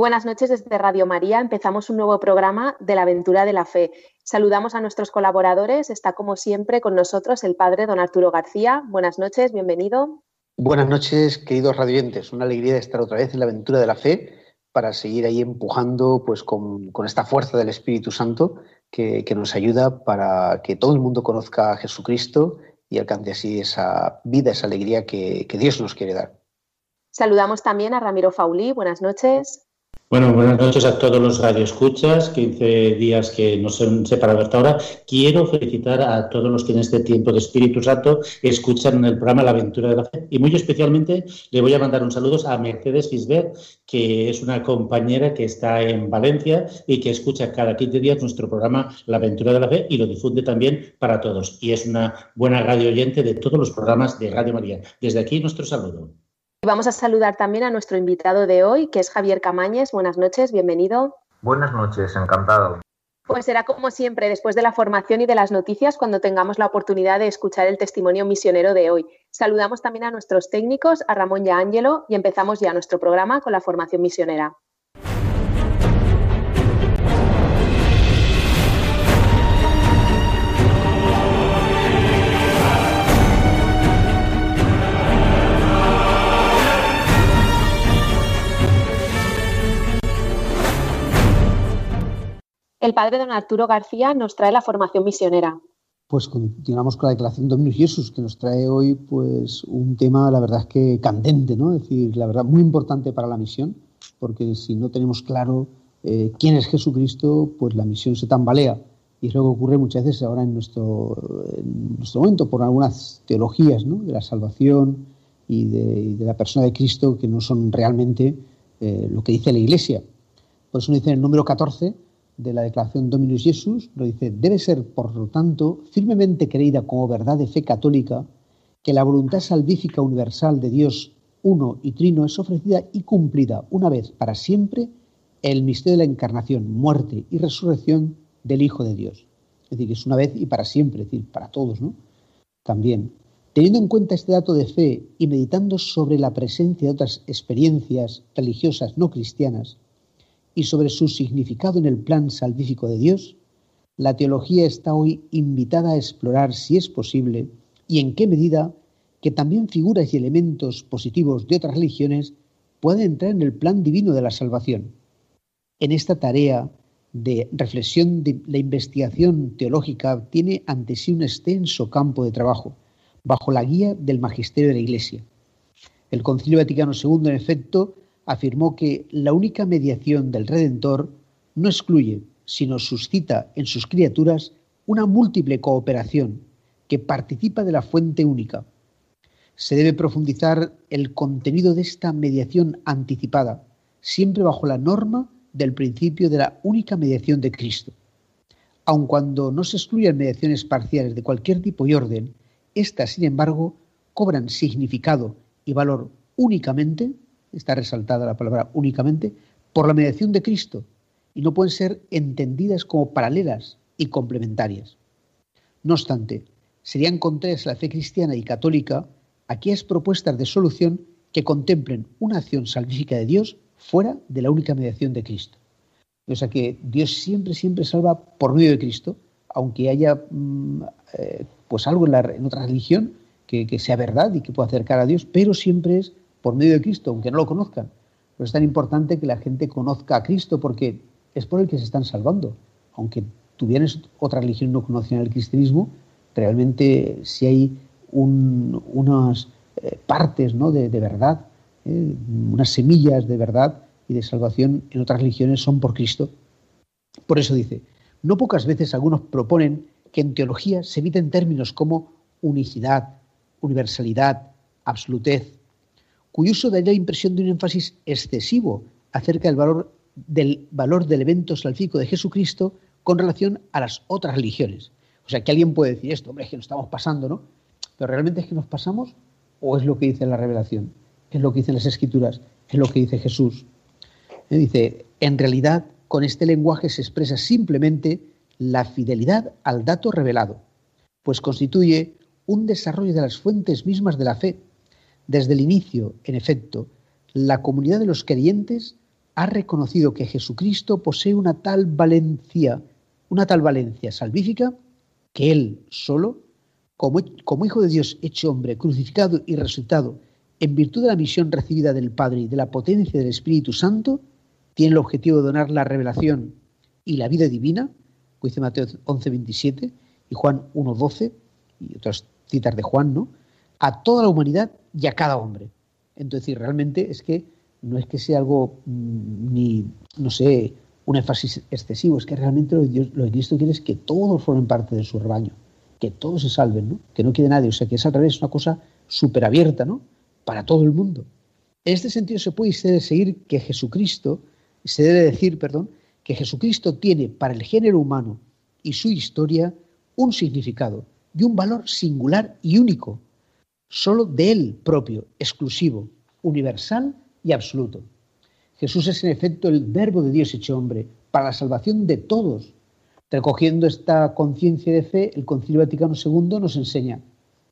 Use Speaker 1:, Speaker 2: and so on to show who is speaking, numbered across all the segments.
Speaker 1: Buenas noches desde Radio María. Empezamos un nuevo programa de la aventura de la fe. Saludamos a nuestros colaboradores. Está como siempre con nosotros el padre don Arturo García. Buenas noches, bienvenido.
Speaker 2: Buenas noches, queridos radiantes. Una alegría de estar otra vez en la aventura de la fe para seguir ahí empujando pues con, esta fuerza del Espíritu Santo que, nos ayuda para que todo el mundo conozca a Jesucristo y alcance así esa vida, esa alegría que, que Dios nos quiere dar.
Speaker 1: Saludamos también a Ramiro Faulí. Buenas noches.
Speaker 3: Bueno, buenas noches a todos los radioescuchas, 15 días que nos han separado hasta ahora. Quiero felicitar a todos los que en este tiempo de Espíritu Santo escuchan el programa La Aventura de la Fe y muy especialmente le voy a mandar un saludo a Mercedes Fisbert, que es una compañera que está en Valencia y que escucha cada 15 días nuestro programa La Aventura de la Fe y lo difunde también para todos. Y es una buena radio oyente de todos los programas de Radio María. Desde aquí nuestro saludo.
Speaker 1: Vamos a saludar también a nuestro invitado de hoy, que es Javier Camañes. Buenas noches, bienvenido.
Speaker 4: Buenas noches, encantado.
Speaker 1: Pues será como siempre, después de la formación y de las noticias, cuando tengamos la oportunidad de escuchar el testimonio misionero de hoy. Saludamos también a nuestros técnicos, a Ramón y a Ángelo, y empezamos ya nuestro programa con la formación misionera. El padre don Arturo García nos trae la formación misionera.
Speaker 2: Pues continuamos con la declaración Dominus Jesús, que nos trae hoy pues un tema, la verdad es que candente, ¿no? Es decir, la verdad, muy importante para la misión, porque si no tenemos claro eh, quién es Jesucristo, pues la misión se tambalea. Y es lo que ocurre muchas veces ahora en nuestro, momento, por algunas teologías ¿no? de la salvación y de, la persona de Cristo que no son realmente eh, lo que dice la Iglesia. Por eso dice en el número 14, de la declaración Dominus Jesus, lo dice, debe ser, por lo tanto, firmemente creída como verdad de fe católica que la voluntad salvífica universal de Dios uno y trino es ofrecida y cumplida una vez para siempre el misterio de la encarnación, muerte y resurrección del Hijo de Dios. Es decir, que es una vez y para siempre, es decir, para todos, ¿no? También, teniendo en cuenta este dato de fe y meditando sobre la presencia de otras experiencias religiosas no cristianas, y sobre su significado en el plan salvífico de Dios, la teología está hoy invitada a explorar, si es posible, y en qué medida, que también figuras y elementos positivos de otras religiones pueden entrar en el plan divino de la salvación. En esta tarea de reflexión de la investigación teológica tiene ante sí un extenso campo de trabajo, bajo la guía del magisterio de la Iglesia. El Concilio Vaticano II, en efecto, afirmó que la única mediación del Redentor no excluye, sino suscita en sus criaturas una múltiple cooperación que participa de la fuente única. Se debe profundizar el contenido de esta mediación anticipada, siempre bajo la norma del principio de la única mediación de Cristo. Aun cuando no se excluyan mediaciones parciales de cualquier tipo y orden, éstas, sin embargo, cobran significado y valor únicamente está resaltada la palabra únicamente, por la mediación de Cristo y no pueden ser entendidas como paralelas y complementarias. No obstante, serían contrarias a la fe cristiana y católica aquellas propuestas de solución que contemplen una acción salvífica de Dios fuera de la única mediación de Cristo. O sea que Dios siempre, siempre salva por medio de Cristo, aunque haya mm, eh, pues algo en, otra religión que, que, sea verdad y que pueda acercar a Dios, pero siempre es por medio de Cristo, aunque no lo conozcan. Pero es tan importante que la gente conozca a Cristo porque es por el que se están salvando. Aunque tuvieran otra religión y no conocieran el cristianismo, realmente si hay unas eh, partes ¿no? de, verdad, eh, unas semillas de verdad y de salvación en otras religiones son por Cristo. Por eso dice, no pocas veces algunos proponen que en teología se eviten términos como unicidad, universalidad, absolutez, cuyo uso daría la impresión de un énfasis excesivo acerca del valor del, valor del evento salvífico de Jesucristo con relación a las otras religiones. O sea, que alguien puede decir esto, hombre, es que nos estamos pasando, ¿no? Pero realmente es que nos pasamos o es lo que dice la revelación, es lo que dicen las escrituras, es lo que dice Jesús. Eh, dice, en realidad con este lenguaje se expresa simplemente la fidelidad al dato revelado, pues constituye un desarrollo de las fuentes mismas de la fe. Desde el inicio, en efecto, la comunidad de los creyentes ha reconocido que Jesucristo posee una tal valencia, una tal valencia salvífica, que Él solo, como, Hijo de Dios hecho hombre, crucificado y resucitado, en virtud de la misión recibida del Padre y de la potencia del Espíritu Santo, tiene el objetivo de donar la revelación y la vida divina, dice Mateo 11:27 y Juan 1:12 y otras citas de Juan, ¿no? A toda la humanidad y a cada hombre. Entonces, realmente es que no es que sea algo mm, ni, no sé, un énfasis excesivo, es que realmente lo, Dios, lo que Cristo quiere es que todos formen parte de su rebaño, que todos se salven, ¿no? Que no quede nadie, o sea, que es al revés, una cosa súper abierta, ¿no? Para todo el mundo. En este sentido se puede seguir que Jesucristo, se debe decir, perdón, que Jesucristo tiene para el género humano y su historia un significado y un valor singular y único, solo de él propio, exclusivo, universal y absoluto. Jesús es en efecto el verbo de Dios hecho hombre para la salvación de todos. Recogiendo esta conciencia de fe, el Concilio Vaticano II nos enseña,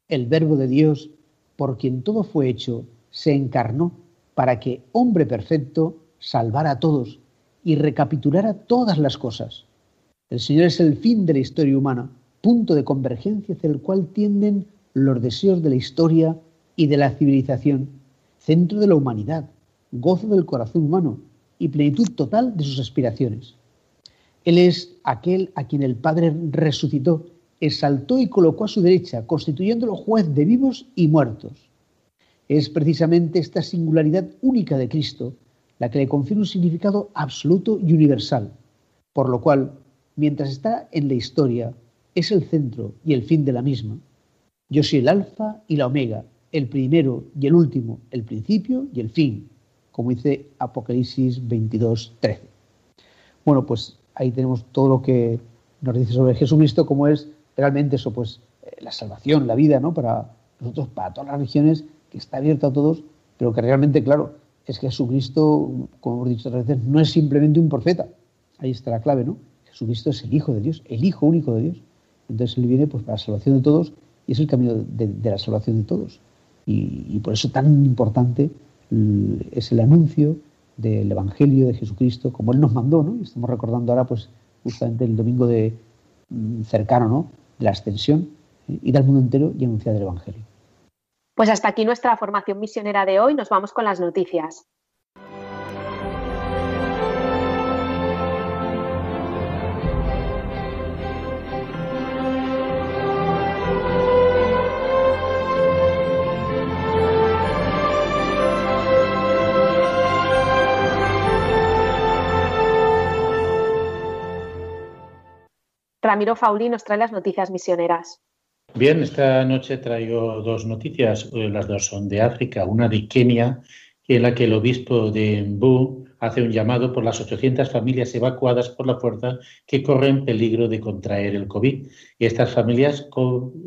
Speaker 2: el verbo de Dios, por quien todo fue hecho, se encarnó para que, hombre perfecto, salvara a todos y recapitulara todas las cosas. El Señor es el fin de la historia humana, punto de convergencia hacia el cual tienden los deseos de la historia y de la civilización, centro de la humanidad, gozo del corazón humano y plenitud total de sus aspiraciones. Él es aquel a quien el Padre resucitó, exaltó y colocó a su derecha, constituyéndolo juez de vivos y muertos. Es precisamente esta singularidad única de Cristo la que le confiere un significado absoluto y universal, por lo cual, mientras está en la historia, es el centro y el fin de la misma. Yo soy el alfa y la omega, el primero y el último, el principio y el fin, como dice Apocalipsis 22, 13. Bueno, pues ahí tenemos todo lo que nos dice sobre Jesucristo, como es realmente eso, pues eh, la salvación, la vida, ¿no? Para nosotros, para todas las religiones, que está abierta a todos, pero que realmente, claro, es que Jesucristo, como hemos dicho otras veces, no es simplemente un profeta. Ahí está la clave, ¿no? Jesucristo es el Hijo de Dios, el Hijo único de Dios. Entonces Él viene pues, para la salvación de todos y es el camino de, la salvación de todos. Y, por eso tan importante es el anuncio del Evangelio de Jesucristo, como Él nos mandó, ¿no? estamos recordando ahora, pues, justamente el domingo de, mm, cercano, ¿no? De la ascensión, ¿eh? ir al mundo entero y anunciar el Evangelio.
Speaker 1: Pues hasta aquí nuestra formación misionera de hoy. Nos vamos con las noticias. Ramiro Fauli nos trae las noticias misioneras.
Speaker 3: Bien, esta noche traigo dos noticias, eh, las dos son de África, una de Kenia, en la que el obispo de Mbu hace un llamado por las 800 familias evacuadas por la fuerza que corren peligro de contraer el COVID. Y estas familias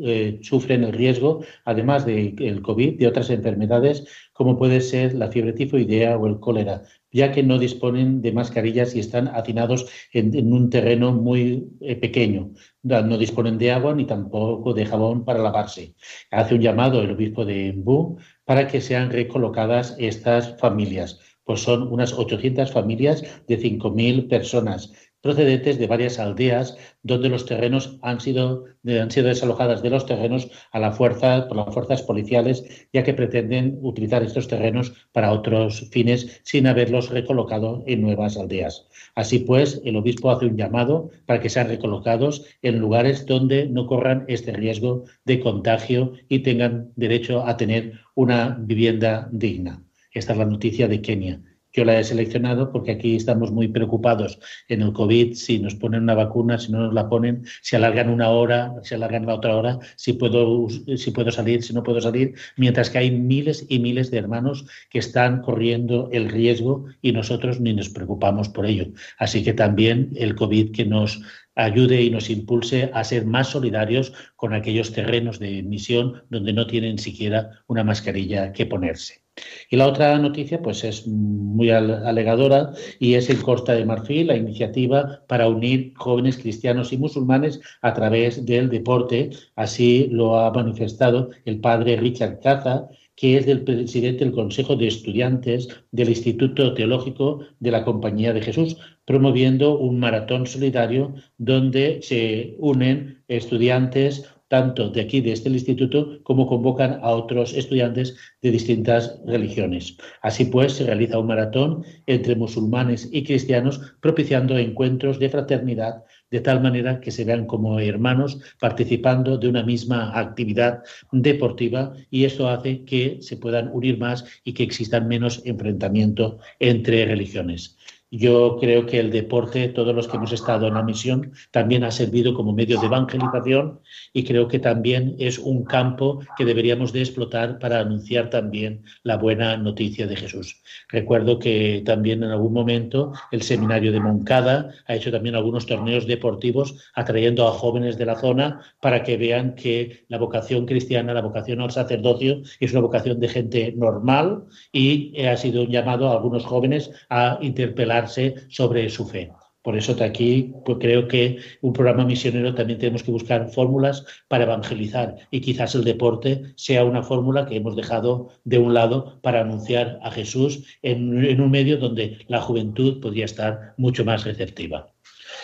Speaker 3: eh, sufren el riesgo, además del COVID, de otras enfermedades como puede ser la fiebre tifoidea o el cólera, ya que no disponen de mascarillas y están hacinados en, un terreno muy eh, pequeño. No disponen de agua ni tampoco de jabón para lavarse. Hace un llamado el obispo de Mbu para que sean recolocadas estas familias, pues son unas 800 familias de 5.000 personas procedentes de varias aldeas donde los terrenos han sido, han sido desalojadas de los terrenos a la fuerza, por las fuerzas policiales, ya que pretenden utilizar estos terrenos para otros fines sin haberlos recolocado en nuevas aldeas. Así pues, el obispo hace un llamado para que sean recolocados en lugares donde no corran este riesgo de contagio y tengan derecho a tener una vivienda digna. Esta es la noticia de Kenia. Yo la he seleccionado porque aquí estamos muy preocupados en el COVID, si nos ponen una vacuna, si no nos la ponen, si alargan una hora, si alargan la otra hora, si puedo, si puedo salir, si no puedo salir, mientras que hay miles y miles de hermanos que están corriendo el riesgo y nosotros ni nos preocupamos por ello. Así que también el COVID que nos ayude y nos impulse a ser más solidarios con aquellos terrenos de misión donde no tienen siquiera una mascarilla que ponerse. Y la otra noticia pues es muy alegadora y es en Costa de Marfil la iniciativa para unir jóvenes cristianos y musulmanes a través del deporte. Así lo ha manifestado el padre Richard Caza, que es del presidente del Consejo de Estudiantes del Instituto Teológico de la Compañía de Jesús, promoviendo un maratón solidario donde se unen estudiantes tanto de aquí, de este instituto, como convocan a otros estudiantes de distintas religiones. Así pues, se realiza un maratón entre musulmanes y cristianos, propiciando encuentros de fraternidad, de tal manera que se vean como hermanos participando de una misma actividad deportiva y esto hace que se puedan unir más y que existan menos enfrentamiento entre religiones. Yo creo que el deporte, todos los que hemos estado en la misión, también ha servido como medio de evangelización y creo que también es un campo que deberíamos de explotar para anunciar también la buena noticia de Jesús. Recuerdo que también en algún momento el seminario de Moncada ha hecho también algunos torneos deportivos atrayendo a jóvenes de la zona para que vean que la vocación cristiana, la vocación al sacerdocio es una vocación de gente normal y ha sido un llamado a algunos jóvenes a interpelar sobre su fe. Por eso de aquí pues creo que un programa misionero también tenemos que buscar fórmulas para evangelizar y quizás el deporte sea una fórmula que hemos dejado de un lado para anunciar a Jesús en, en un medio donde la juventud podría estar mucho más receptiva.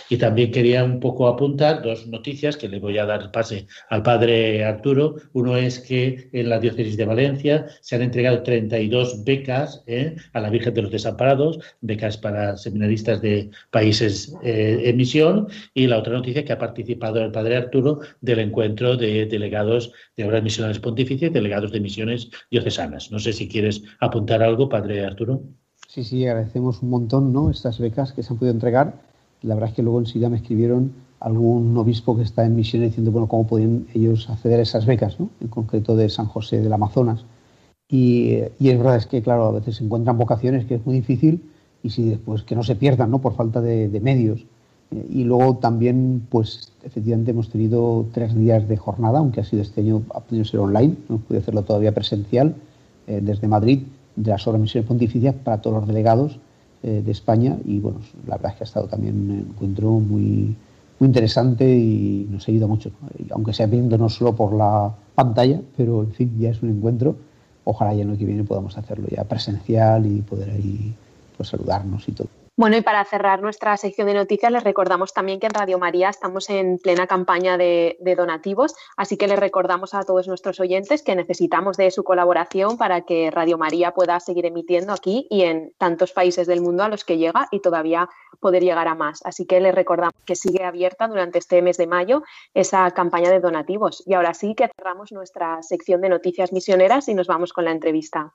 Speaker 3: Y también quería un poco apuntar dos noticias que le voy a dar pase al padre Arturo. Uno es que en la diócesis de Valencia se han entregado 32 becas ¿eh? a la Virgen de los Desamparados, becas para seminaristas de países eh, en misión. Y la otra noticia que ha participado el padre Arturo del encuentro de delegados de obras misionales pontificias y delegados de misiones diocesanas. No sé si quieres apuntar algo, padre Arturo.
Speaker 2: Sí, sí, agradecemos un montón ¿no? estas becas que se han podido entregar la verdad es que luego enseguida me escribieron algún obispo que está en misión diciendo, bueno, cómo podían ellos acceder a esas becas, ¿no? en concreto de San José del Amazonas. Y, es verdad, es que, claro, a veces se encuentran vocaciones que es muy difícil y si después que no se pierdan, ¿no? Por falta de, medios. y luego también, pues, efectivamente hemos tenido tres días de jornada, aunque ha sido este año, ha podido ser online, no pude hacerlo todavía presencial, eh, desde Madrid, de las obras misiones pontificias para todos los delegados eh, de España y bueno, la verdad es que ha estado también un encuentro muy, muy interesante y nos ha ayudado mucho, aunque sea viendo no solo por la pantalla, pero en fin, ya es un encuentro. Ojalá ya el año que viene podamos hacerlo ya presencial y poder ahí pues saludarnos y todo.
Speaker 1: Bueno, y para cerrar nuestra sección de noticias, les recordamos también que en Radio María estamos en plena campaña de, donativos, así que les recordamos a todos nuestros oyentes que necesitamos de su colaboración para que Radio María pueda seguir emitiendo aquí y en tantos países del mundo a los que llega y todavía poder llegar a más. Así que les recordamos que sigue abierta durante este mes de mayo esa campaña de donativos. Y ahora sí que cerramos nuestra sección de noticias misioneras y nos vamos con la entrevista.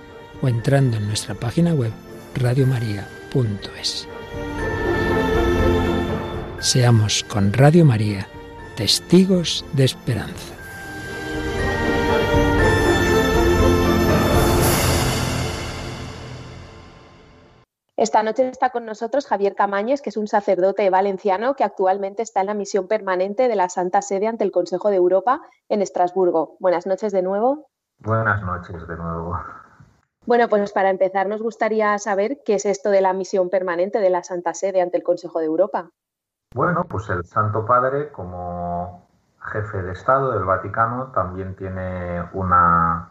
Speaker 5: o entrando en nuestra página web radiomaria.es. Seamos con Radio María testigos de esperanza.
Speaker 1: Esta noche está con nosotros Javier Camañes, que es un sacerdote valenciano que actualmente está en la misión permanente de la Santa Sede ante el Consejo de Europa en Estrasburgo. Buenas noches de nuevo.
Speaker 4: Buenas noches de nuevo.
Speaker 1: Bueno, pues para empezar nos gustaría saber qué es esto de la misión permanente de la Santa Sede ante el Consejo de Europa.
Speaker 4: Bueno, pues el Santo Padre como jefe de Estado del Vaticano también tiene una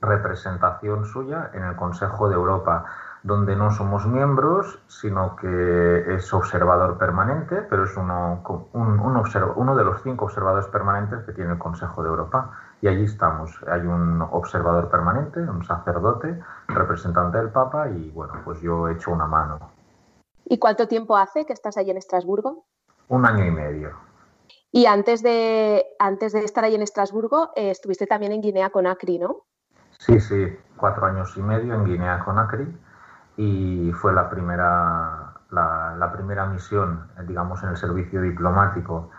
Speaker 4: representación suya en el Consejo de Europa donde no somos miembros, sino que es observador permanente, pero es uno, un, uno de los cinco observadores permanentes que tiene el Consejo de Europa. Y allí estamos. Hay un observador permanente, un sacerdote, representante del Papa, y bueno, pues yo he hecho una mano.
Speaker 1: ¿Y cuánto tiempo hace que estás allí en Estrasburgo?
Speaker 4: Un año y medio.
Speaker 1: Y antes de, antes de estar ahí en Estrasburgo, eh, estuviste también en Guinea Conakry, ¿no?
Speaker 4: Sí, sí, cuatro años y medio en Guinea Conakry y fue la primera, la, primera misión, digamos, en el servicio diplomático.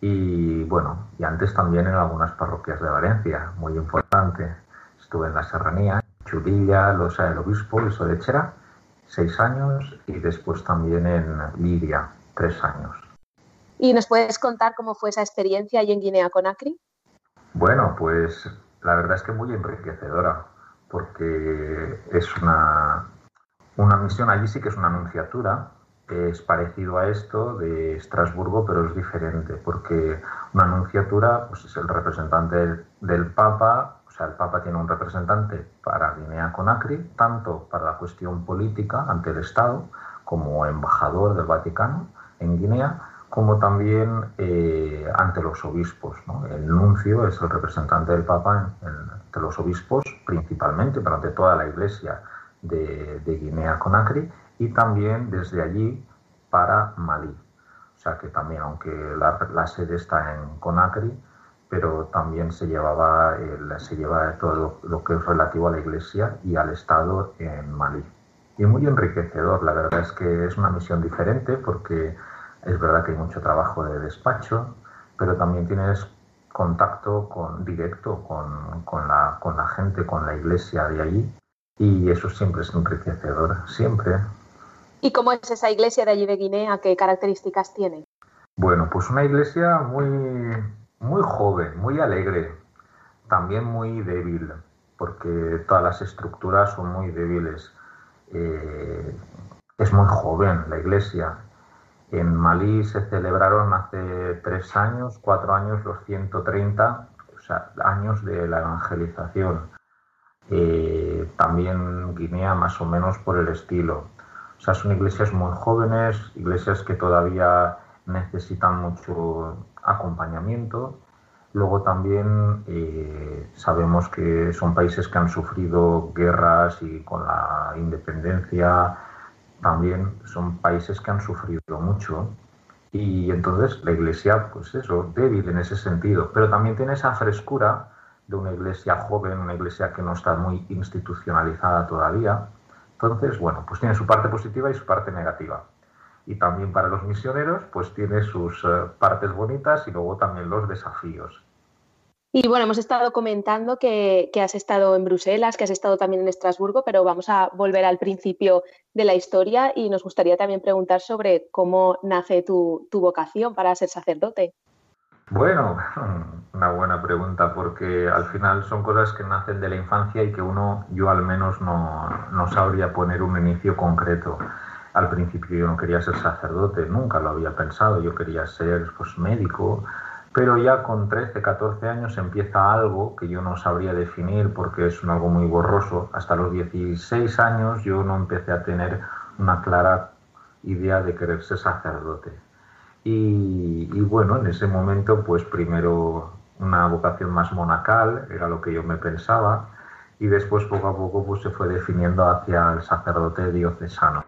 Speaker 4: Y bueno, y antes también en algunas parroquias de Valencia, muy importante. Estuve en la Serranía, Churilla, Losa del Obispo y Sodechera, seis años, y después también en Liria, tres años.
Speaker 1: ¿Y nos puedes contar cómo fue esa experiencia ahí en Guinea-Conakry?
Speaker 4: Bueno, pues la verdad es que muy enriquecedora, porque es una, una misión allí sí que es una anunciatura, es parecido a esto de Estrasburgo, pero es diferente, porque una anunciatura pues, es el representante del, Papa, o sea, el Papa tiene un representante para Guinea-Conakry, tanto para la cuestión política ante el Estado, como embajador del Vaticano en Guinea, como también eh, ante los obispos. El nuncio es el representante del Papa ante los obispos, principalmente, pero ante toda la Iglesia de, Guinea-Conakry y también desde allí para Malí. O sea que también, aunque la, sede está en Conakry, pero también se llevaba se lleva todo lo, que es relativo a la Iglesia y al Estado en Malí. Y muy enriquecedor, la verdad es que es una misión diferente porque es verdad que hay mucho trabajo de despacho, pero también tienes contacto con, directo con, con, la, con la gente, con la iglesia de allí y eso siempre es enriquecedor, siempre.
Speaker 1: ¿Y cómo es esa iglesia de allí de Guinea? ¿Qué características tiene?
Speaker 4: Bueno, pues una iglesia muy, muy joven, muy alegre, también muy débil, porque todas las estructuras son muy débiles. Eh, es muy joven la iglesia. En Malí se celebraron hace tres años, cuatro años, los 130 años de la evangelización. Eh, también Guinea más o menos por el estilo. O sea, son iglesias muy jóvenes, iglesias que todavía necesitan mucho acompañamiento. Luego también eh, sabemos que son países que han sufrido guerras y con la independencia también son países que han sufrido mucho. Y entonces la iglesia, pues eso, débil en ese sentido, pero también tiene esa frescura de una iglesia joven, una iglesia que no está muy institucionalizada todavía. Entonces, bueno, pues tiene su parte positiva y su parte negativa. Y también para los misioneros, pues tiene sus eh, partes bonitas y luego también los desafíos.
Speaker 1: Y bueno, hemos estado comentando que, has estado en Bruselas, que has estado también en Estrasburgo, pero vamos a volver al principio de la historia y nos gustaría también preguntar sobre cómo nace tu vocación para ser sacerdote.
Speaker 4: Bueno, una buena pregunta porque al final son cosas que nacen de la infancia y que uno, yo al menos no, no sabría poner un inicio concreto. Al principio yo no quería ser sacerdote, nunca lo había pensado, yo quería ser pues, médico, pero ya con 13, 14 años empieza algo que yo no sabría definir porque es algo muy borroso. Hasta los 16 años yo no empecé a tener una clara idea de querer ser sacerdote y, bueno, en ese momento, pues primero una vocación más monacal, era lo que yo me pensaba, y después poco a poco pues se fue definiendo hacia el sacerdote diocesano.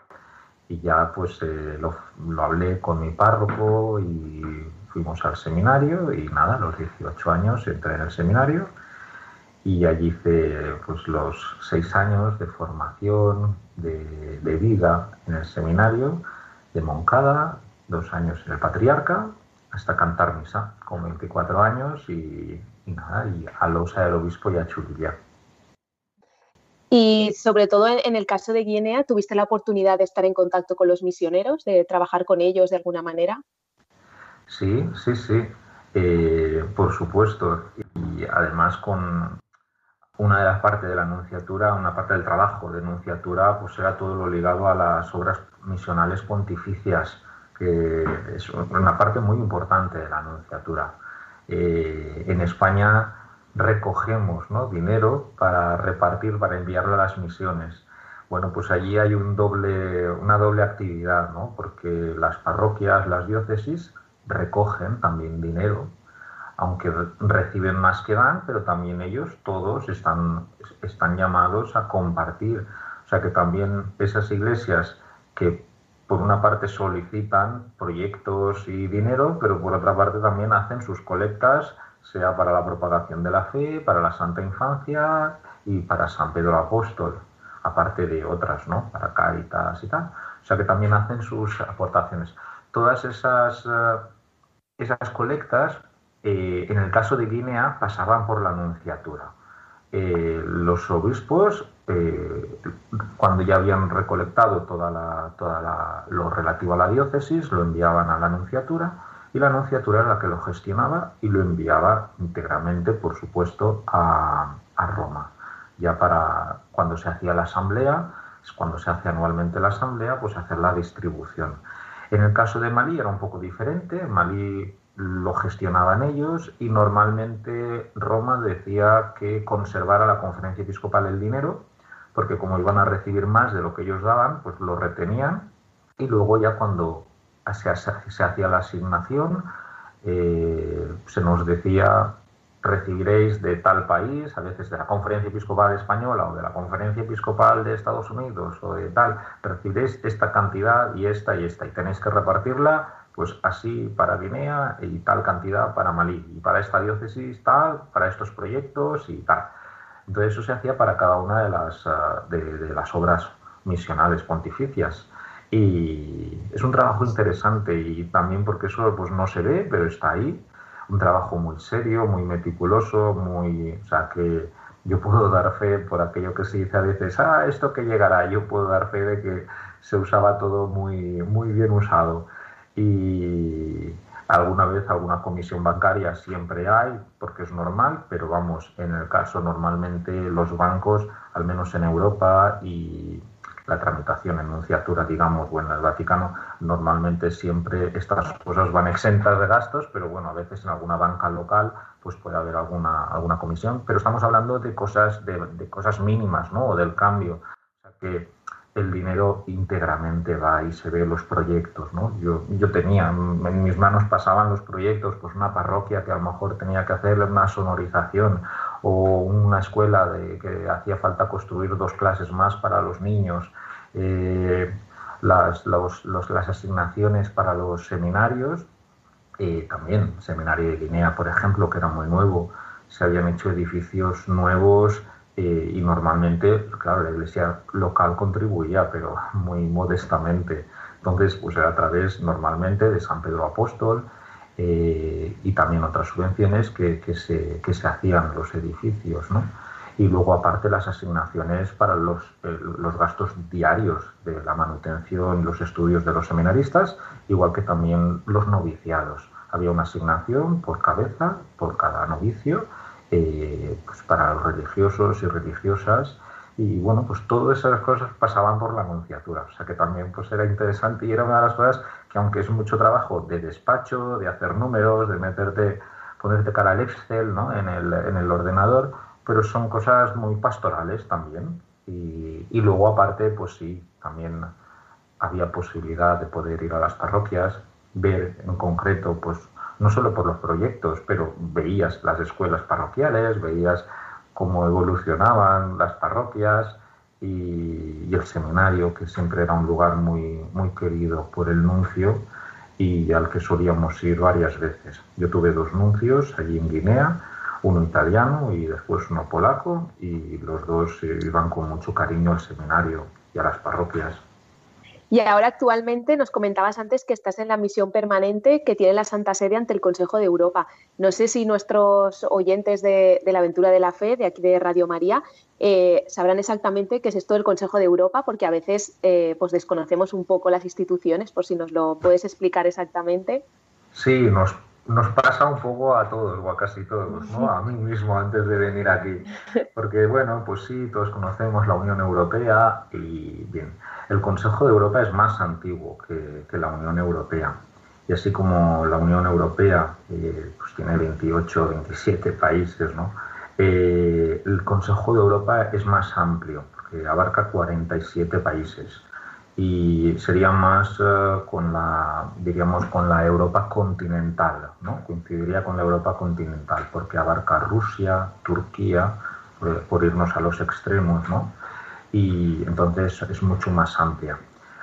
Speaker 4: Y ya pues eh, lo, hablé con mi párroco y fuimos al seminario y nada, a los 18 años entré en el seminario y allí hice pues los seis años de formación, de vida en el seminario de Moncada, dos años en el Patriarca, hasta cantar misa, con 24 años y, nada, y a losa del obispo y a Chulilla.
Speaker 1: Y sobre todo en, el caso de Guinea, ¿tuviste la oportunidad de estar en contacto con los misioneros, de trabajar con ellos de alguna manera?
Speaker 4: Sí, sí, sí, eh, por supuesto. Y además con una de las partes de la anunciatura, una parte del trabajo de anunciatura, pues era todo lo ligado a las obras misionales pontificias, que es una parte muy importante de la anunciatura. Eh, en España recogemos dinero para repartir, para enviarlo a las misiones. Bueno, pues allí hay un doble, una doble actividad, ¿no? porque las parroquias, las diócesis recogen también dinero, aunque reciben más que dan, pero también ellos todos están, están llamados a compartir. O sea que también esas iglesias que por una parte solicitan proyectos y dinero, pero por otra parte también hacen sus colectas sea para la propagación de la fe, para la Santa Infancia y para San Pedro Apóstol, aparte de otras, ¿no? Para Cáritas y tal. O sea que también hacen sus aportaciones. Todas esas, eh, esas colectas, eh, en el caso de Guinea, pasaban por la Anunciatura. Eh, los obispos, cuando ya habían recolectado toda la, toda lo relativo a la diócesis, lo enviaban a la Anunciatura y la Anunciatura era la que lo gestionaba y lo enviaba íntegramente, por supuesto, a, Roma. Ya para cuando se hacía la asamblea, es cuando se hace anualmente la asamblea, pues hacer la distribución. En el caso de Malí era un poco diferente, Malí lo gestionaban ellos y normalmente Roma decía que conservara la conferencia episcopal el dinero, porque como iban a recibir más de lo que ellos daban, pues lo retenían y luego ya cuando se, hacía la asignación, eh, se nos decía recibiréis de tal país, a veces de la Conferencia Episcopal Española o de la Conferencia Episcopal de Estados Unidos o de tal, recibiréis esta cantidad y esta y esta y tenéis que repartirla pues así para Guinea y tal cantidad para Malí y para esta diócesis tal, para estos proyectos y tal. Entonces eso se hacía para cada una de las, ah, de las obras misionales pontificias. Y es un trabajo interesante y también porque eso pues no se ve, pero está ahí. Un trabajo muy serio, muy meticuloso, muy, o sea que yo puedo dar fe por aquello que se dice a veces, ah, esto que llegará, yo puedo dar fe de que se usaba todo muy, muy bien usado. Y alguna vez alguna comisión bancaria siempre hay, porque es normal, pero vamos, en el caso normalmente los bancos, al menos en Europa y la tramitación en enunciatura, digamos, o en el Vaticano, normalmente siempre estas cosas van exentas de gastos, pero bueno, a veces en alguna banca local pues puede haber alguna, alguna comisión, pero estamos hablando de cosas, de, cosas mínimas, ¿no? O del cambio. O sea que el dinero íntegramente va y se ve los proyectos, ¿no? Yo, yo tenía, en mis manos pasaban los proyectos, pues una parroquia que a lo mejor tenía que hacerle una sonorización o una escuela de que hacía falta construir dos clases más para los niños, eh, las, las, asignaciones para los seminarios, eh, también seminario de Guinea, por ejemplo, que era muy nuevo, se habían hecho edificios nuevos eh, y normalmente, claro, la iglesia local contribuía, pero muy modestamente. Entonces, pues era a través normalmente de San Pedro Apóstol, eh, y también otras subvenciones que, que, se, que, se, hacían los edificios. ¿no? Y luego aparte las asignaciones para los, eh, los gastos diarios de la manutención, los estudios de los seminaristas, igual que también los noviciados. Había una asignación por cabeza, por cada novicio, eh, pues para los religiosos y religiosas y bueno, pues todas esas cosas pasaban por la anunciatura, o sea que también pues era interesante y era una de las cosas que aunque es mucho trabajo de despacho, de hacer números, de meterte, ponerte cara al Excel ¿no? en, el, en el ordenador, pero son cosas muy pastorales también. Y, y, luego aparte, pues sí, también había posibilidad de poder ir a las parroquias, ver en concreto, pues no solo por los proyectos, pero veías las escuelas parroquiales, veías cómo evolucionaban las parroquias y, el seminario, que siempre era un lugar muy, muy querido por el nuncio y al que solíamos ir varias veces. Yo tuve dos nuncios allí en Guinea, uno italiano y después uno polaco, y los dos iban con mucho cariño al seminario y a las parroquias.
Speaker 1: Y ahora actualmente nos comentabas antes que estás en la misión permanente que tiene la Santa Sede ante el Consejo de Europa. No sé si nuestros oyentes de, la aventura de la fe, de aquí de Radio María, eh, sabrán exactamente qué es esto del Consejo de Europa, porque a veces eh, pues desconocemos un poco las instituciones, por si nos lo puedes explicar exactamente.
Speaker 4: Sí, nos nos pasa un poco a todos o a casi todos, ¿no? A mí mismo antes de venir aquí. Porque, bueno, pues sí, todos conocemos la Unión Europea y, bien, el Consejo de Europa es más antiguo que, la Unión Europea. Y así como la Unión Europea eh, pues tiene 28 o 27 países, ¿no? Eh, el Consejo de Europa es más amplio, porque abarca 47 países y sería más eh, con la diríamos con la Europa continental ¿no? coincidiría con la Europa continental porque abarca Rusia Turquía por, irnos a los extremos ¿no? y entonces es mucho más amplia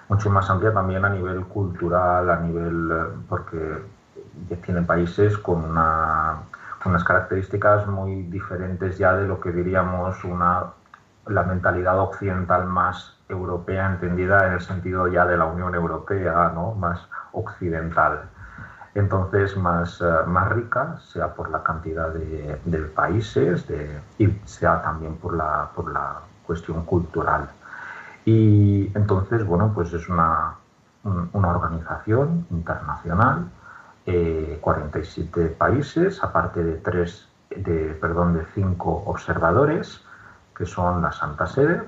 Speaker 4: mucho más amplia también a nivel cultural a nivel porque tiene países con una unas características muy diferentes ya de lo que diríamos una la mentalidad occidental más europea entendida en el sentido ya de la Unión Europea, ¿no? más occidental. Entonces, más, eh, más rica, sea por la cantidad de, países de, y sea también por la, por la cuestión cultural. Y entonces, bueno, pues es una, una organización internacional, 47 eh, países, aparte de tres, de, perdón, de cinco observadores, que son la Santa Sede,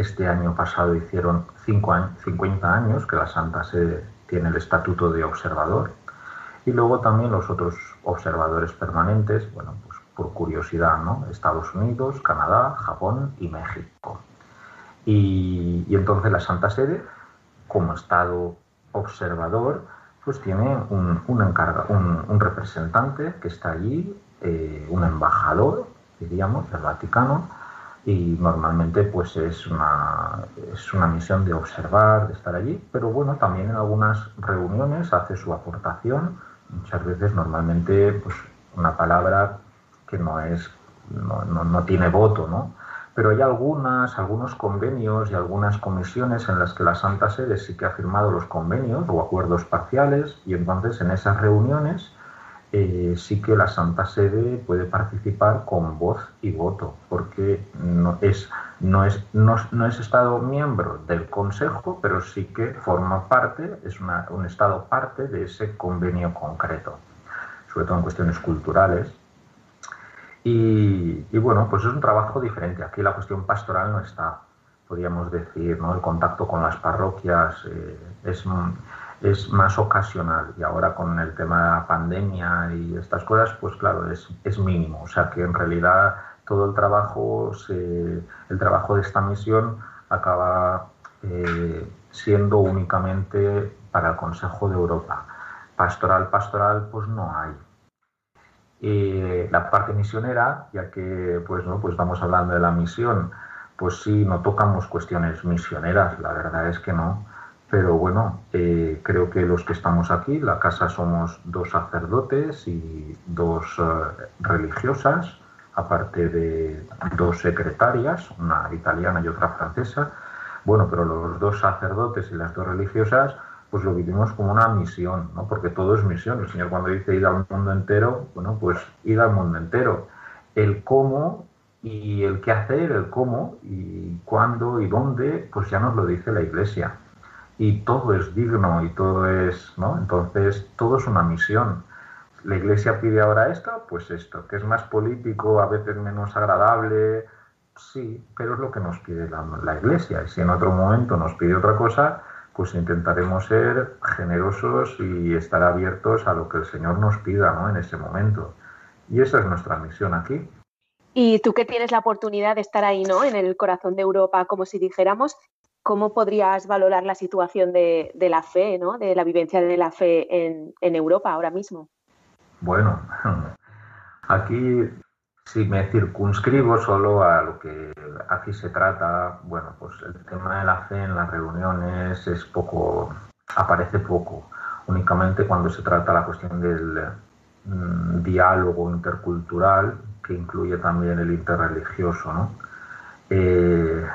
Speaker 4: este año pasado hicieron 50 años que la Santa Sede tiene el estatuto de observador. Y luego también los otros observadores permanentes, bueno, pues por curiosidad. Estados Unidos, Canadá, Japón y México. Y, entonces la Santa Sede, como Estado observador, pues tiene un, un, representante que está allí, eh, un embajador, diríamos, del Vaticano, y normalmente pues es una, es una misión de observar, de estar allí, pero bueno, también en algunas reuniones hace su aportación, muchas veces normalmente pues una palabra que no es, no, no, tiene voto, ¿no? Pero hay algunas, algunos convenios y algunas comisiones en las que la Santa Sede sí que ha firmado los convenios o acuerdos parciales y entonces en esas reuniones eh, sí que la Santa Sede puede participar con voz y voto, porque no es, no es, no, es Estado miembro del Consejo, pero sí que forma parte, es un Estado parte de ese convenio concreto, sobre todo en cuestiones culturales. Y, bueno, pues es un trabajo diferente. Aquí la cuestión pastoral no está, podríamos decir, ¿no? El contacto con las parroquias eh, es es más ocasional y ahora con el tema de la pandemia y estas cosas, pues claro, es, es mínimo. O sea que en realidad todo el trabajo, el trabajo de esta misión acaba eh, siendo únicamente para el Consejo de Europa. Pastoral, pastoral, pues no hay. la parte misionera, ya que pues, ¿no? pues estamos hablando de la misión, pues sí, no tocamos cuestiones misioneras, la verdad es que no pero bueno, eh, creo que los que estamos aquí, la casa somos dos sacerdotes y dos eh, religiosas, aparte de dos secretarias, una italiana y otra francesa. Bueno, pero los dos sacerdotes y las dos religiosas, pues lo vivimos como una misión, ¿no? Porque todo es misión. El Señor cuando dice ir al mundo entero, bueno, pues ir al mundo entero. El cómo y el qué hacer, el cómo y cuándo y dónde, pues ya nos lo dice la Iglesia y todo es digno y todo es, ¿no? Entonces, todo es una misión. La Iglesia pide ahora esto, pues esto, que es más político, a veces menos agradable, sí, pero es lo que nos pide la, Iglesia. Y si en otro momento nos pide otra cosa, pues intentaremos ser generosos y estar abiertos a lo que el Señor nos pida ¿no? en ese momento. Y esa es nuestra misión aquí.
Speaker 1: Y tú que tienes la oportunidad de estar ahí, ¿no? En el corazón de Europa, como si dijéramos, ¿cómo podrías valorar la situación de, la fe, ¿no? de la vivencia de la fe en, Europa ahora mismo?
Speaker 4: Bueno, aquí si me circunscribo solo a lo que aquí se trata, bueno, pues el tema de la fe en las reuniones es poco, aparece poco, únicamente cuando se trata la cuestión del mm, diálogo intercultural, que incluye también el interreligioso, ¿no? Eh,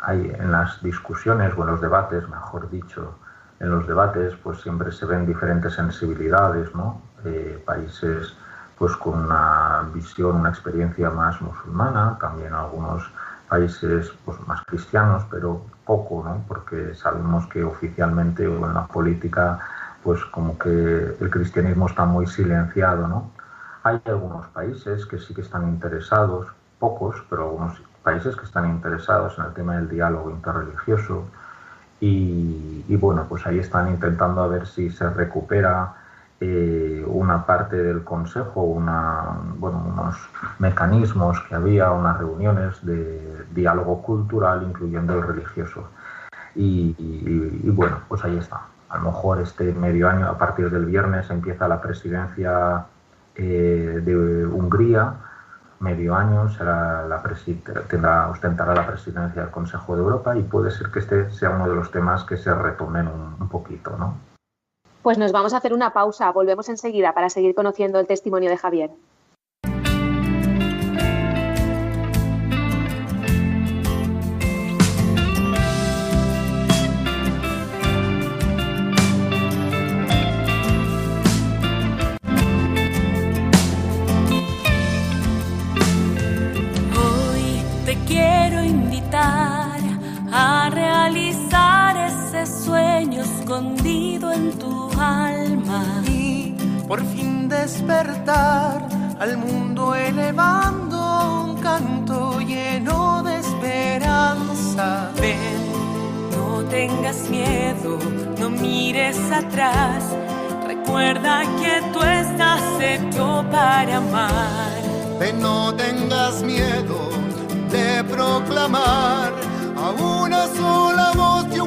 Speaker 4: hay en las discusiones o en los debates, mejor dicho, en los debates pues siempre se ven diferentes sensibilidades, ¿no? Eh, países pues con una visión, una experiencia más musulmana, también algunos países pues, más cristianos, pero poco, ¿no? porque sabemos que oficialmente en la política pues como que el cristianismo está muy silenciado. ¿no? Hay algunos países que sí que están interesados, pocos, pero algunos países que están interesados en el tema del diálogo interreligioso y, y bueno, pues ahí están intentando a ver si se recupera eh, una parte del Consejo, una, bueno, unos mecanismos que había, unas reuniones de diálogo cultural, incluyendo el religioso. Y, bueno, pues ahí está. A lo mejor este medio año, a partir del viernes, empieza la presidencia eh, de Hungría. Medio año será la tendrá, ostentará la presidencia del Consejo de Europa y puede ser que este sea uno de los temas que se retomen un, un poquito, ¿no?
Speaker 1: Pues nos vamos a hacer una pausa, volvemos enseguida para seguir conociendo el testimonio de Javier.
Speaker 6: Despertar al mundo elevando un canto lleno de esperanza.
Speaker 7: Ven, no tengas miedo, no mires atrás. Recuerda que tú estás hecho para amar.
Speaker 6: Ven, no tengas miedo de proclamar a una sola voz y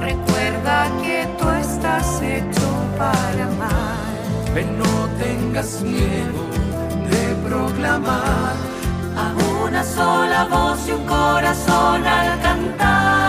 Speaker 8: Recuerda que tú estás hecho para amar.
Speaker 6: Ven, no tengas miedo proclamar
Speaker 7: a una sola voz y un corazón al cantar.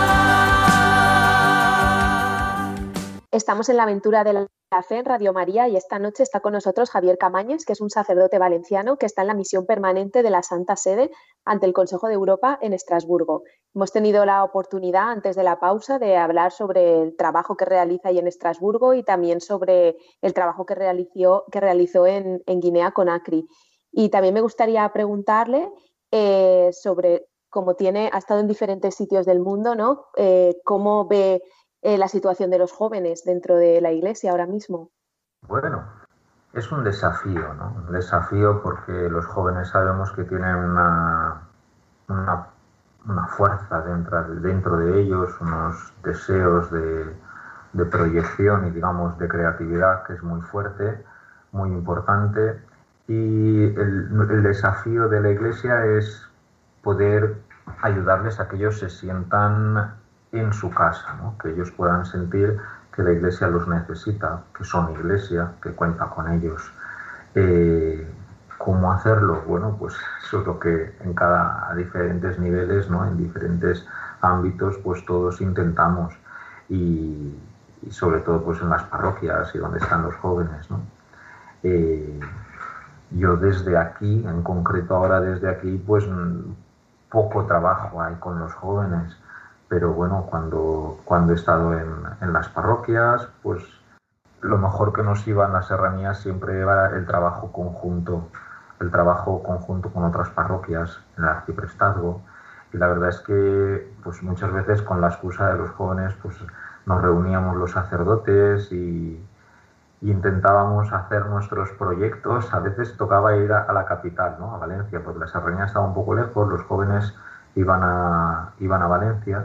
Speaker 1: Estamos en la aventura de la fe en Radio María y esta noche está con nosotros Javier Camañes, que es un sacerdote valenciano que está en la misión permanente de la Santa Sede ante el Consejo de Europa en Estrasburgo. Hemos tenido la oportunidad antes de la pausa de hablar sobre el trabajo que realiza ahí en Estrasburgo y también sobre el trabajo que realizó, que realizó en, en Guinea Conakry. Y también me gustaría preguntarle eh, sobre cómo tiene, ha estado en diferentes sitios del mundo, ¿no? Eh, ¿Cómo ve eh, la situación de los jóvenes dentro de la iglesia ahora mismo?
Speaker 4: Bueno, es un desafío, ¿no? Un desafío porque los jóvenes sabemos que tienen una, una, fuerza dentro, dentro de ellos, unos deseos de, de proyección y, digamos, de creatividad que es muy fuerte, muy importante y el, desafío de la Iglesia es poder ayudarles a que ellos se sientan en su casa, que ellos puedan sentir que la Iglesia los necesita, que son Iglesia, que cuenta con ellos. Eh, ¿Cómo hacerlo? Bueno, pues eso es lo que en cada, a diferentes niveles, ¿no? en diferentes ámbitos, pues todos intentamos. Y, sobre todo pues en las parroquias y donde están los jóvenes. ¿no? Eh, yo desde aquí, en concreto ahora desde aquí, pues poco trabajo hay con los jóvenes, pero bueno, cuando, cuando he estado en, en las parroquias, pues lo mejor que nos iban las serranías siempre era el trabajo conjunto, el trabajo conjunto con otras parroquias en el arciprestazgo. Y la verdad es que pues muchas veces con la excusa de los jóvenes pues nos reuníamos los sacerdotes y, intentábamos hacer nuestros proyectos. A veces tocaba ir a, la capital, ¿no? a Valencia, porque la Serranía estaba un poco lejos, los jóvenes iban a, iban a Valencia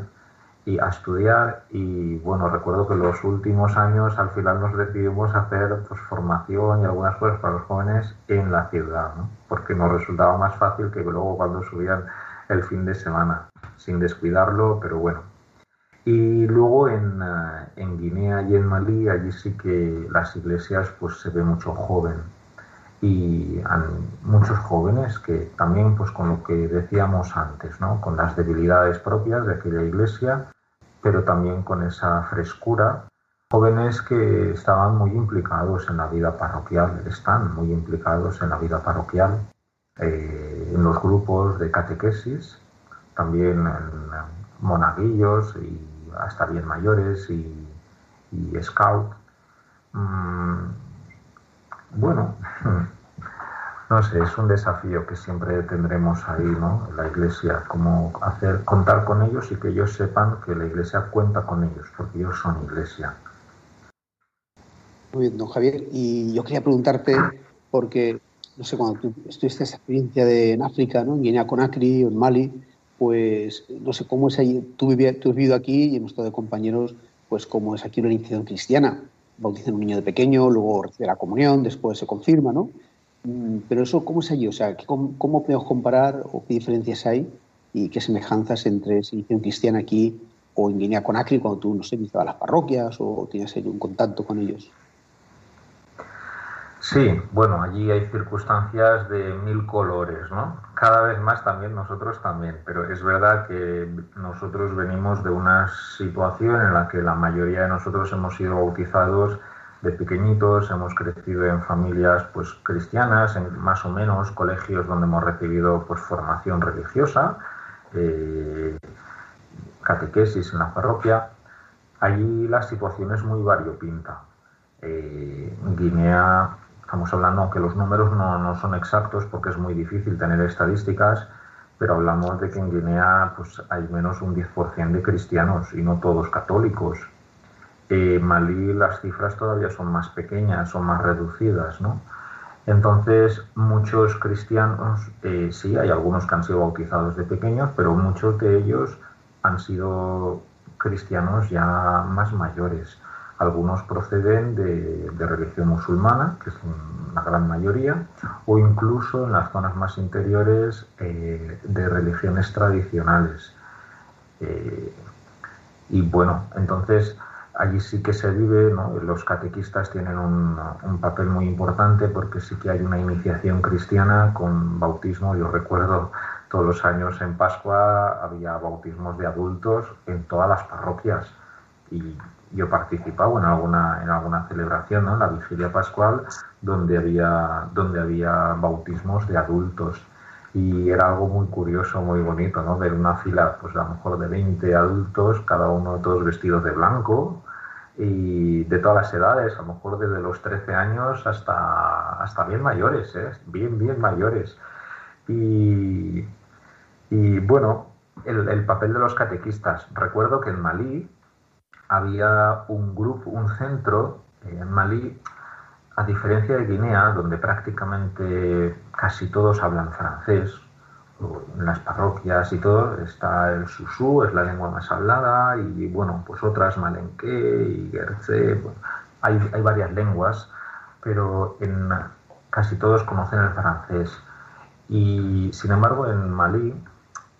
Speaker 4: y a estudiar y bueno, recuerdo que los últimos años al final nos decidimos hacer pues, formación y algunas cosas para los jóvenes en la ciudad, ¿no? porque nos resultaba más fácil que luego cuando subían el fin de semana, sin descuidarlo, pero bueno. Y luego en, eh, en, Guinea y en Malí, allí sí que las iglesias pues se ve mucho joven. Y muchos jóvenes que también, pues con lo que decíamos antes, ¿no? con las debilidades propias de aquella iglesia, pero también con esa frescura. Jóvenes que estaban muy implicados en la vida parroquial, están muy implicados en la vida parroquial, eh, en los grupos de catequesis, también en monaguillos y hasta bien mayores y, scout. Mm, bueno, no sé, es un desafío que siempre tendremos ahí, ¿no? La iglesia, como hacer, contar con ellos y que ellos sepan que la iglesia cuenta con ellos, porque ellos son iglesia.
Speaker 2: Muy bien, don Javier. Y yo quería preguntarte, porque, no sé, cuando tú estuviste esa experiencia de, en África, ¿no? En Guinea Conakry o en Mali, pues no sé cómo es ahí, tú, tú has vivido aquí y hemos estado de compañeros, pues cómo es aquí una iniciación cristiana. Bautizan un niño de pequeño, luego recibe la comunión, después se confirma, ¿no? Mm, pero eso, ¿cómo es allí? O sea, ¿cómo, cómo podemos comparar o qué diferencias hay y qué semejanzas entre iniciación cristiana aquí o en Guinea Conakry cuando tú, no sé, visitabas las parroquias o tienes ahí un contacto con ellos?
Speaker 4: Sí, bueno, allí hay circunstancias de mil colores, ¿no? Cada vez más también nosotros también, pero es verdad que nosotros venimos de una situación en la que la mayoría de nosotros hemos sido bautizados de pequeñitos, hemos crecido en familias pues cristianas, en más o menos colegios donde hemos recibido pues formación religiosa, eh, catequesis en la parroquia. Allí la situación es muy variopinta. Eh, Guinea Estamos hablando, aunque los números no, son exactos porque es muy difícil tener estadísticas, pero hablamos de que en Guinea pues, hay menos un 10% de cristianos y no todos católicos. En Malí las cifras todavía son más pequeñas, son más reducidas, ¿no? Entonces, muchos cristianos, eh, sí, hay algunos que han sido bautizados de pequeños, pero muchos de ellos han sido cristianos ya más mayores. Algunos proceden de, religión musulmana, que es una gran mayoría, o incluso en las zonas más interiores eh, de religiones tradicionales. Eh, y bueno, entonces allí sí que se vive, los catequistas tienen un, papel muy importante porque sí que hay una iniciación cristiana con bautismo. Yo recuerdo todos los años en Pascua había bautismos de adultos en todas las parroquias y yo participaba en alguna, en alguna celebración, ¿no? en la vigilia pascual, donde había, donde había bautismos de adultos. Y era algo muy curioso, muy bonito, ¿no? Ver una fila, pues a lo mejor de 20 adultos, cada uno todos vestidos de blanco, y de todas las edades, a lo mejor desde los 13 años hasta, hasta bien mayores, ¿eh? bien, bien mayores. Y, y bueno, el, el papel de los catequistas. Recuerdo que en Malí, había un grupo, un centro eh, en Malí, a diferencia de Guinea, donde prácticamente casi todos hablan francés, en las parroquias y todo, está el susú, es la lengua más hablada, y bueno, pues otras malenque y guerce, hay, hay varias lenguas, pero en casi todos conocen el francés. Y sin embargo, en Malí,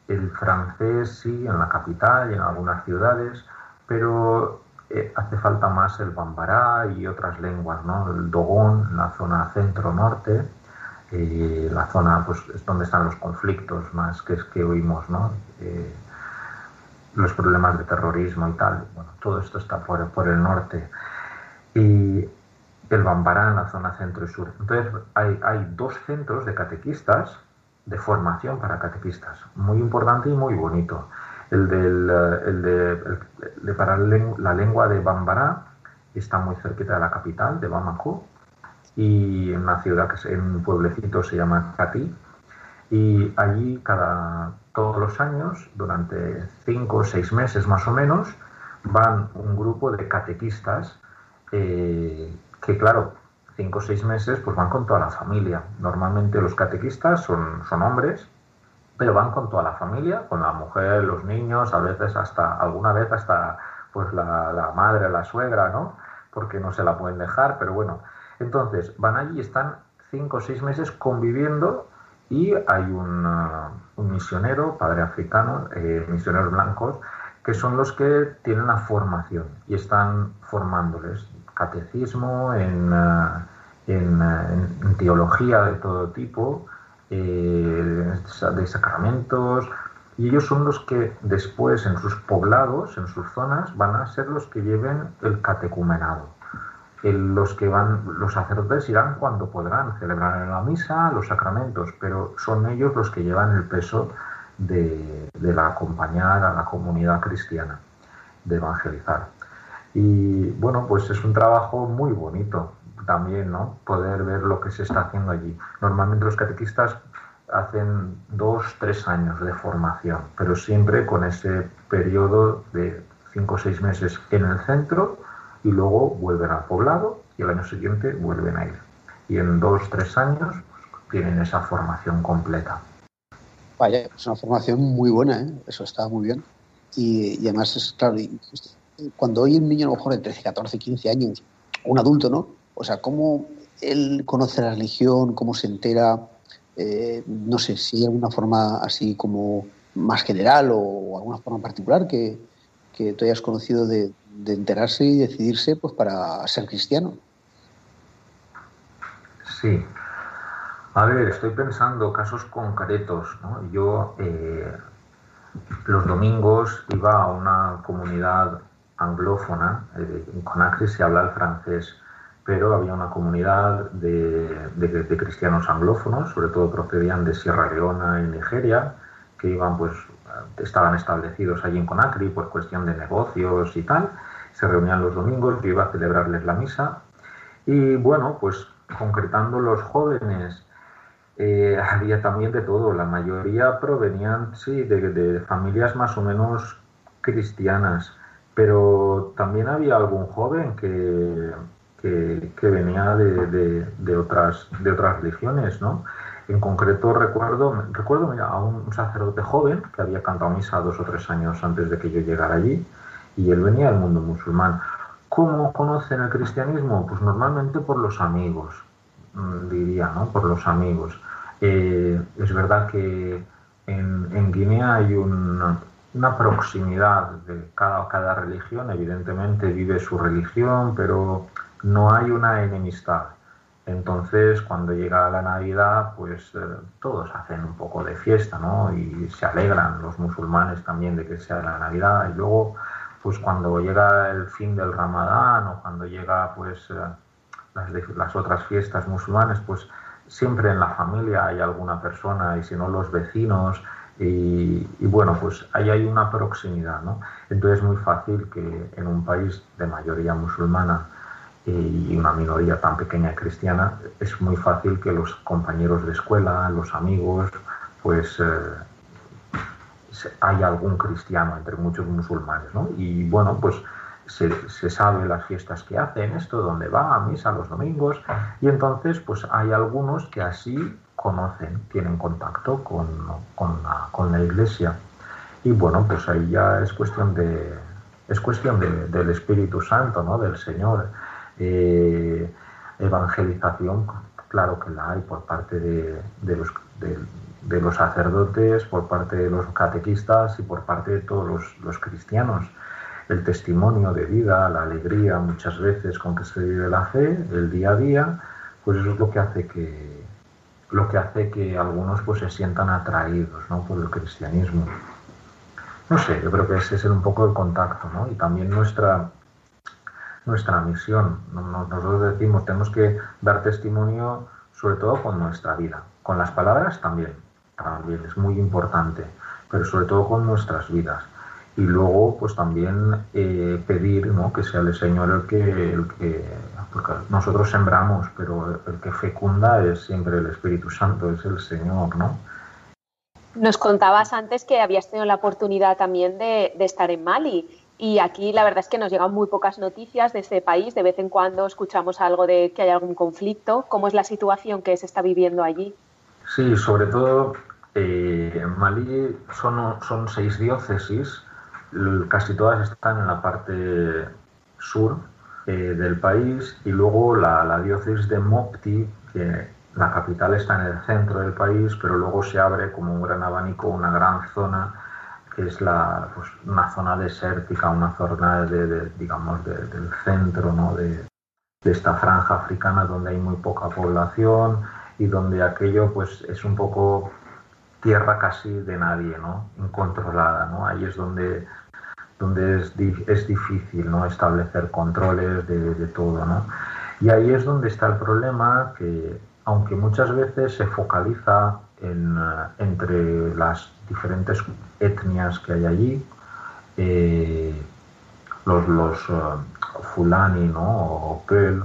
Speaker 4: el francés sí, en la capital y en algunas ciudades, pero eh, hace falta más el bambará y otras lenguas, ¿no? El dogón en la zona centro-norte, eh, la zona pues, es donde están los conflictos más que es que oímos, ¿no? Eh, los problemas de terrorismo y tal. Bueno, todo esto está por, por el norte. Y el Bambará en la zona centro y sur. Entonces, hay, hay dos centros de catequistas, de formación para catequistas, muy importante y muy bonito el, del, eh, el de, de para la lengua de Bambará está muy cerquita de la capital, de Bamako, y en una ciudad que es en un pueblecito se llama Cati. Y allí cada todos los años, durante cinco o seis meses más o menos, van un grupo de catequistas eh, que, claro, cinco o seis meses, pues van con toda la familia. Normalmente los catequistas son, son hombres pero van con toda la familia, con la mujer, los niños, a veces hasta, alguna vez hasta pues la, la madre, la suegra, ¿no? Porque no se la pueden dejar, pero bueno. Entonces, van allí están cinco o seis meses conviviendo y hay un, uh, un misionero, padre africano, eh, misioneros blancos, que son los que tienen la formación y están formándoles catecismo, en, eh, en, teología de todo tipo, de sacramentos, y ellos son los que después en sus poblados, en sus zonas, van a ser los que lleven el catecumenado. Los que van, los sacerdotes irán cuando podrán celebrar la misa, los sacramentos, pero son ellos los que llevan el peso de, de la acompañar a la comunidad cristiana, de evangelizar. Y bueno, pues es un trabajo muy bonito también, ¿no? Poder ver lo que se está haciendo allí. Normalmente los catequistas hacen dos, tres años de formación, pero siempre con ese periodo de cinco o seis meses en el centro y luego vuelven al poblado y el año siguiente vuelven a ir. Y en dos, tres años pues, tienen esa formación completa.
Speaker 2: Vaya, es una formación muy buena, ¿eh? eso está muy bien. Y, además es claro, cuando hoy un niño a lo mejor de 13, 14, 15 años, un adulto, ¿no? O sea, ¿cómo él conoce la religión, cómo se entera? Eh, no sé si hay alguna forma así como más general o, alguna forma particular que, que tú hayas conocido de, enterarse y decidirse pues para ser cristiano.
Speaker 4: Sí. A ver, estoy pensando casos concretos. ¿no? Yo eh, los domingos iba a una comunidad anglófona, eh, en Conakry se habla el francés, pero había una comunidad de, cristianos anglófonos, sobre todo procedían de Sierra Leona y Nigeria, que iban, pues, estaban establecidos allí en Conakry por cuestión de negocios y tal. Se reunían los domingos, yo iba a celebrarles la misa. Y bueno, pues concretando los jóvenes, eh, había también de todo. La mayoría provenían, sí, de familias más o menos cristianas, pero también había algún joven que que, venía de, otras, de otras religiones, ¿no? En concreto recuerdo, recuerdo a un sacerdote joven que había cantado misa dos o tres años antes de que yo llegara allí y él venía del mundo musulmán. ¿Cómo conocen el cristianismo? Pues normalmente por los amigos, mm, diría, ¿no? Por los amigos. Eh, es verdad que en, Guinea hay una, proximidad de cada, cada religión, evidentemente vive su religión, pero no hay una enemistad. Entonces, cuando llega la Navidad, pues eh, todos hacen un poco de fiesta, ¿no? Y se alegran los musulmanes también de que sea la Navidad. Y luego, pues cuando llega el fin del Ramadán o cuando llega, pues, eh, las, otras fiestas musulmanes, pues siempre en la familia hay alguna persona y si no los vecinos. Y, y, bueno, pues ahí hay una proximidad, ¿no? Entonces es muy fácil que en un país de mayoría musulmana y una minoría tan pequeña cristiana, es muy fácil que los compañeros de escuela, los amigos, pues eh, hay algún cristiano entre muchos musulmanes, ¿no? Y bueno, pues se, se, sabe las fiestas que hacen, esto, dónde va, a misa los domingos, y entonces pues hay algunos que así conocen, tienen contacto con, con, la, con la iglesia. Y bueno, pues ahí ya es cuestión de, es cuestión de, del Espíritu Santo, ¿no? Del Señor eh, evangelización, claro que la hay por parte de, los, sacerdotes, por parte de los catequistas y por parte de todos los, cristianos. El testimonio de vida, la alegría muchas veces con que se vive la fe, el día a día, pues eso es lo que hace que, lo que, hace que algunos pues, se sientan atraídos ¿no? por el cristianismo. No sé, yo creo que ese es un poco el contacto, ¿no? Y también nuestra, nuestra misión. Nosotros decimos, tenemos que dar testimonio sobre todo con nuestra vida. Con las palabras también, también es muy importante, pero sobre todo con nuestras vidas. Y luego, pues también eh, pedir ¿no? que sea el Señor el que, porque nosotros sembramos, pero el que fecunda es siempre el Espíritu Santo, es el Señor, ¿no?
Speaker 1: Nos contabas antes que habías tenido la oportunidad también de estar en Mali. Y aquí la verdad es que nos llegan muy pocas noticias de este país. De vez en cuando escuchamos algo de que hay algún conflicto. ¿Cómo es la situación que se está viviendo allí?
Speaker 4: Sí, sobre todo eh, en Malí son, son seis diócesis. Casi todas están en la parte sur eh, del país y luego la, la diócesis de Mopti, que la capital está en el centro del país, pero luego se abre como un gran abanico, una gran zona que es la, pues, una zona desértica, una zona de, digamos del centro ¿no? de, esta franja africana donde hay muy poca población y donde aquello pues es un poco tierra casi de nadie, ¿no? incontrolada. ¿no? Ahí es donde, donde es, es difícil ¿no? establecer controles de, de todo. ¿no? Y ahí es donde está el problema que aunque muchas veces se focaliza eh, entre las diferentes etnias que hay allí, eh, los, los eh, fulani ¿no? o Peul,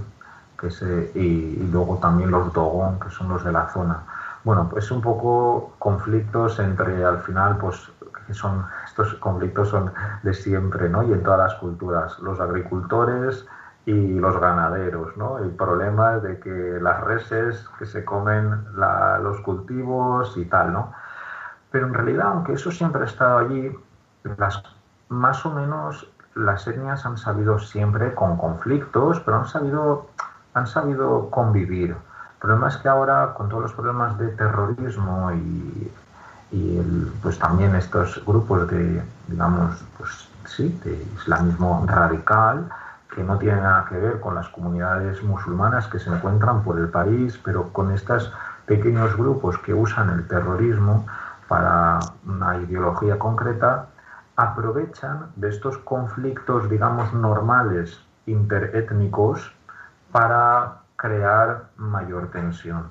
Speaker 4: que se, y, luego también los Dogon, que son los de la zona. Bueno, pues un poco conflictos entre, al final, pues son, estos conflictos son de siempre, ¿no? Y en todas las culturas. Los agricultores, y los ganaderos, ¿no? El problema de que las reses que se comen los cultivos y tal, ¿no? Pero en realidad, aunque eso siempre ha estado allí, las, más o menos las etnias han sabido siempre con conflictos, pero han sabido, han sabido convivir. El problema es que ahora, con todos los problemas de terrorismo y, y pues también estos grupos de, digamos, pues sí, de islamismo radical, que no tiene nada que ver con las comunidades musulmanas que se encuentran por el país, pero con estos pequeños grupos que usan el terrorismo para una ideología concreta, aprovechan de estos conflictos, digamos, normales, interétnicos, para crear mayor tensión.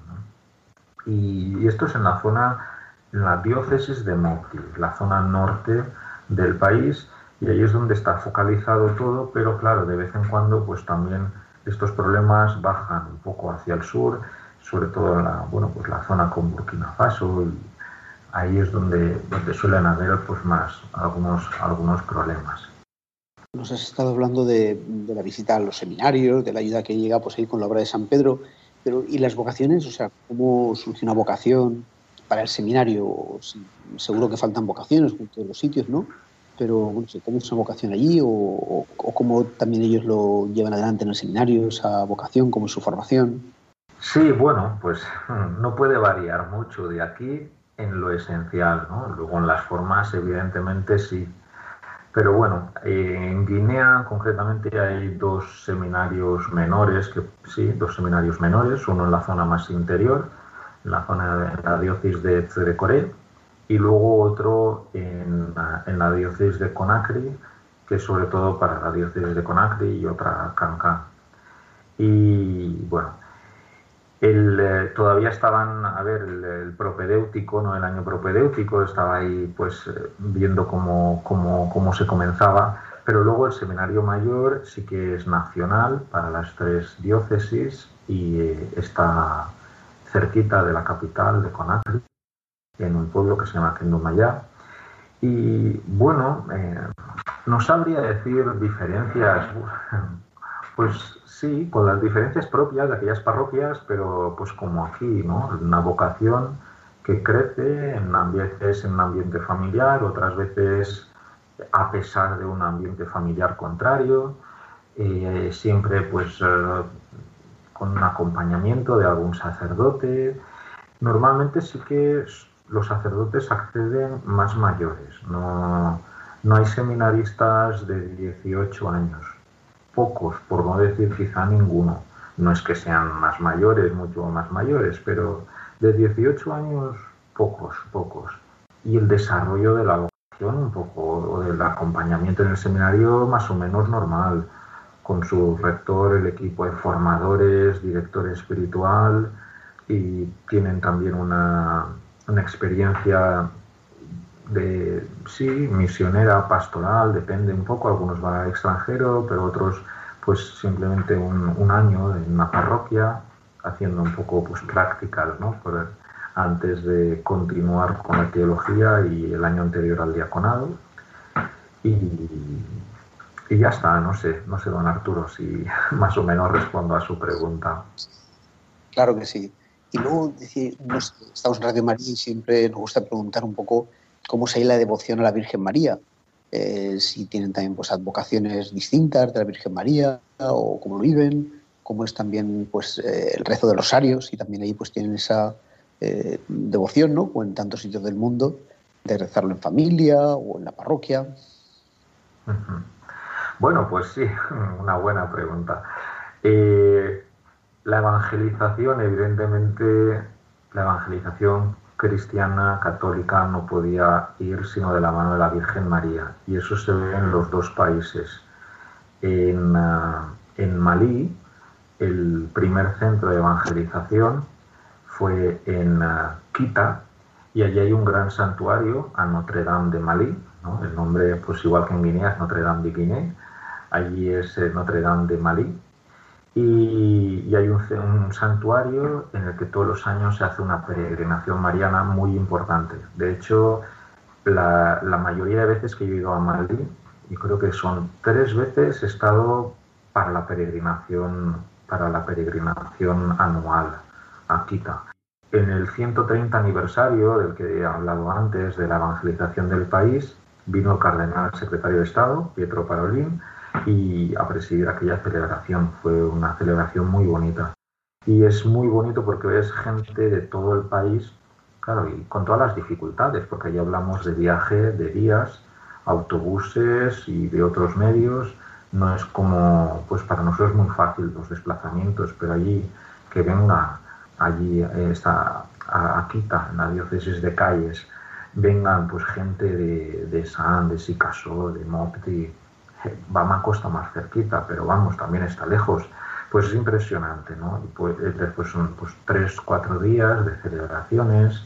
Speaker 4: Y esto es en la zona, en la diócesis de Mopti, la zona norte del país, y ahí es donde está focalizado todo, pero claro, de vez en cuando pues también estos problemas bajan un poco hacia el sur, sobre todo la, bueno, pues la zona con Burkina Faso y ahí es donde, donde suelen haber pues más algunos, algunos problemas.
Speaker 2: Nos has estado hablando de, la visita a los seminarios, de la ayuda que llega pues ahí con la obra de San Pedro, pero ¿y las vocaciones? O sea, ¿cómo surge una vocación para el seminario? Seguro que faltan vocaciones en todos los sitios, ¿no? Pero bueno, ¿cómo es una vocación allí o, cómo también ellos lo llevan adelante en el seminario, esa vocación, cómo es su formación?
Speaker 4: Sí, bueno, pues mm, no puede variar mucho de aquí en lo esencial, ¿no? Luego en las formas, evidentemente sí. Pero bueno, en Guinea concretamente hay dos seminarios menores, que sí, dos seminarios menores, uno en la zona más interior, en la zona de la diócesis de Tserekoré, y luego otro en, la diócesis de Conakry, que es sobre todo para la diócesis de Conakry y otra Cancán. Y bueno, el, eh, todavía estaban, a ver, el, propedéutico, ¿no? el año propedéutico, estaba ahí pues eh, viendo cómo, cómo, cómo se comenzaba, pero luego el seminario mayor sí que es nacional para las tres diócesis y eh, está cerquita de la capital de Conakry en un pueblo que se llama Kendumayá. Y bueno, eh, no sabría decir diferencias, pues sí, con las diferencias propias de aquellas parroquias, pero pues como aquí, ¿no? Una vocación que crece en en un ambiente familiar, otras veces a pesar de un ambiente familiar contrario, eh, siempre pues eh, con un acompañamiento de algún sacerdote. Normalmente sí que los sacerdotes acceden más mayores, no, no hay seminaristas de 18 años, pocos, por no decir quizá ninguno. No es que sean más mayores, mucho más mayores, pero de 18 años pocos, pocos. Y el desarrollo de la vocación un poco, o del acompañamiento en el seminario más o menos normal, con su rector, el equipo de formadores, director espiritual, y tienen también una, una experiencia de, sí, misionera, pastoral, depende un poco, algunos van al extranjero, pero otros pues simplemente un, año en una parroquia, haciendo un poco pues prácticas, ¿no? antes de continuar con la teología y el año anterior al diaconado. Y, y ya está, no sé, no sé, don Arturo, si más o menos respondo a su pregunta.
Speaker 2: Claro que sí. Y luego, estamos en Radio María y siempre nos gusta preguntar un poco cómo ahí la devoción a la Virgen María. Eh, si tienen también pues, advocaciones distintas de la Virgen María o cómo lo viven, cómo es también pues, eh, el rezo de los sarios y también ahí pues tienen esa eh, devoción, ¿no? O en tantos sitios del mundo. de rezarlo en familia o en la parroquia.
Speaker 4: Bueno, pues sí, una buena pregunta. Eh, la evangelización, evidentemente, la evangelización cristiana, católica, no podía ir sino de la mano de la Virgen María. Y eso se ve en los dos países. En, ah, en Malí, el primer centro de evangelización fue en Quita, y allí hay un gran santuario a Notre Dame de Malí, el nombre, pues igual que en Guinea, es Notre Dame de Guinea, allí es eh, Notre Dame de Malí, y, hay un, santuario en el que todos los años se hace una peregrinación mariana muy importante. De hecho, la, mayoría de veces que yo he ido a Malí, y creo que son tres veces, he estado para la peregrinación, para la peregrinación anual a Quita. En el 130 aniversario del que he hablado antes de la evangelización del país, vino el cardenal secretario de Estado, Pietro Parolin, y a presidir aquella celebración. Fue una celebración muy bonita. Y es muy bonito porque ves gente de todo el país, claro, y con todas las dificultades, porque allí hablamos de viaje, de días, autobuses y de otros medios. No es como, pues para nosotros es muy fácil los desplazamientos, pero allí que venga allí eh, está a en la diócesis de Calles, vengan pues gente de, de San, de Sicasó, de Mopti, a Costa más cerquita, pero vamos, también está lejos. Pues es impresionante, ¿no? Pues, después son pues, tres, cuatro días de celebraciones.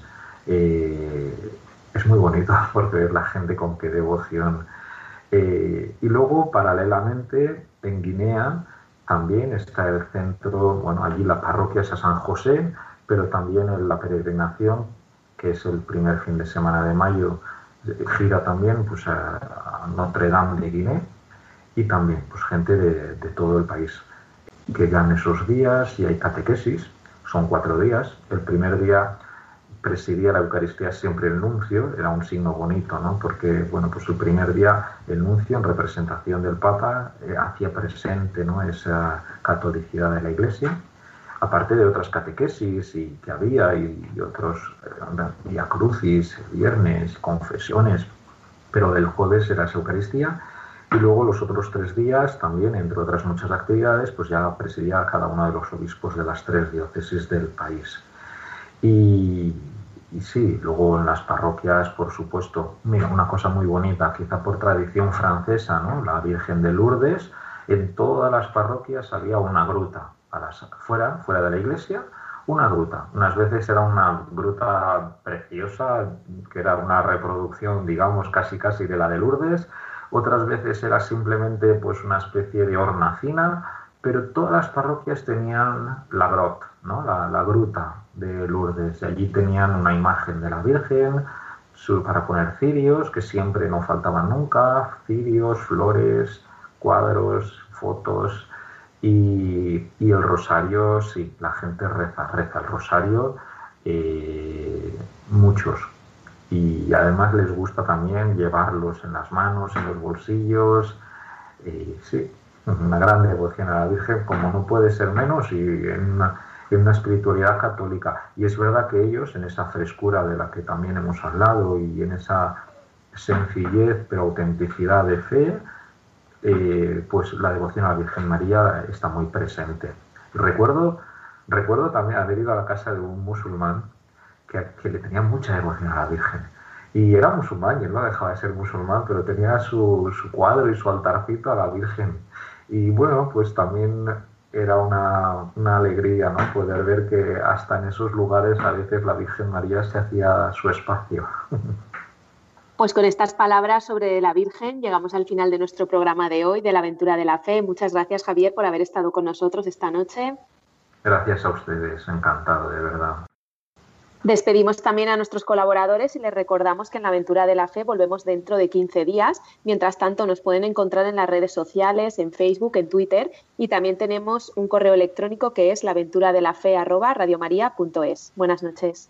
Speaker 4: Eh, es muy bonito porque ver la gente con qué devoción. Eh, y luego, paralelamente, en Guinea, también está el centro, bueno, allí la parroquia es a San José, pero también en la peregrinación, que es el primer fin de semana de mayo, gira también pues, a Notre Dame de Guinea y también pues, gente de, todo el país que dan esos días y hay catequesis, son cuatro días. El primer día presidía la Eucaristía siempre el nuncio, era un signo bonito, ¿no? Porque, bueno, pues el primer día el nuncio, en representación del Papa, eh, hacía presente, ¿no? Esa catolicidad de la Iglesia, aparte de otras catequesis y que había y, otros eh, crucis, viernes, confesiones, pero el jueves era esa Eucaristía y luego los otros tres días, también, entre otras muchas actividades, pues ya presidía cada uno de los obispos de las tres diócesis del país. Y, y sí, luego en las parroquias, por supuesto, mira, una cosa muy bonita, quizá por tradición francesa, ¿no? La Virgen de Lourdes, en todas las parroquias había una gruta, a las, fuera, fuera de la iglesia, una gruta. Unas veces era una gruta preciosa, que era una reproducción, digamos, casi casi de la de Lourdes, otras veces era simplemente pues una especie de hornacina, pero todas las parroquias tenían la grot, ¿no? la, gruta de Lourdes, y allí tenían una imagen de la Virgen para poner cirios, que siempre no faltaban nunca, cirios, flores, cuadros, fotos, y, el rosario, sí, la gente reza, reza el rosario, eh, muchos, y además les gusta también llevarlos en las manos, en los bolsillos. Y sí, una gran devoción a la Virgen, como no puede ser menos, y en una, en una espiritualidad católica. Y es verdad que ellos, en esa frescura de la que también hemos hablado y en esa sencillez pero autenticidad de fe, eh, pues la devoción a la Virgen María está muy presente. recuerdo, recuerdo también haber ido a la casa de un musulmán que, le tenía mucha devoción a la Virgen. Y era musulmán, y él no dejaba de ser musulmán, pero tenía su, su cuadro y su altarcito a la Virgen. Y bueno, pues también era una, una, alegría ¿no? poder ver que hasta en esos lugares a veces la Virgen María se hacía su espacio.
Speaker 1: Pues con estas palabras sobre la Virgen llegamos al final de nuestro programa de hoy, de la aventura de la fe. Muchas gracias Javier por haber estado con nosotros esta noche.
Speaker 4: Gracias a ustedes, encantado de verdad.
Speaker 1: Despedimos también a nuestros colaboradores y les recordamos que en la aventura de la fe volvemos dentro de 15 días. Mientras tanto, nos pueden encontrar en las redes sociales, en Facebook, en Twitter y también tenemos un correo electrónico que es laventuradelafe@radiomaria.es. Buenas noches.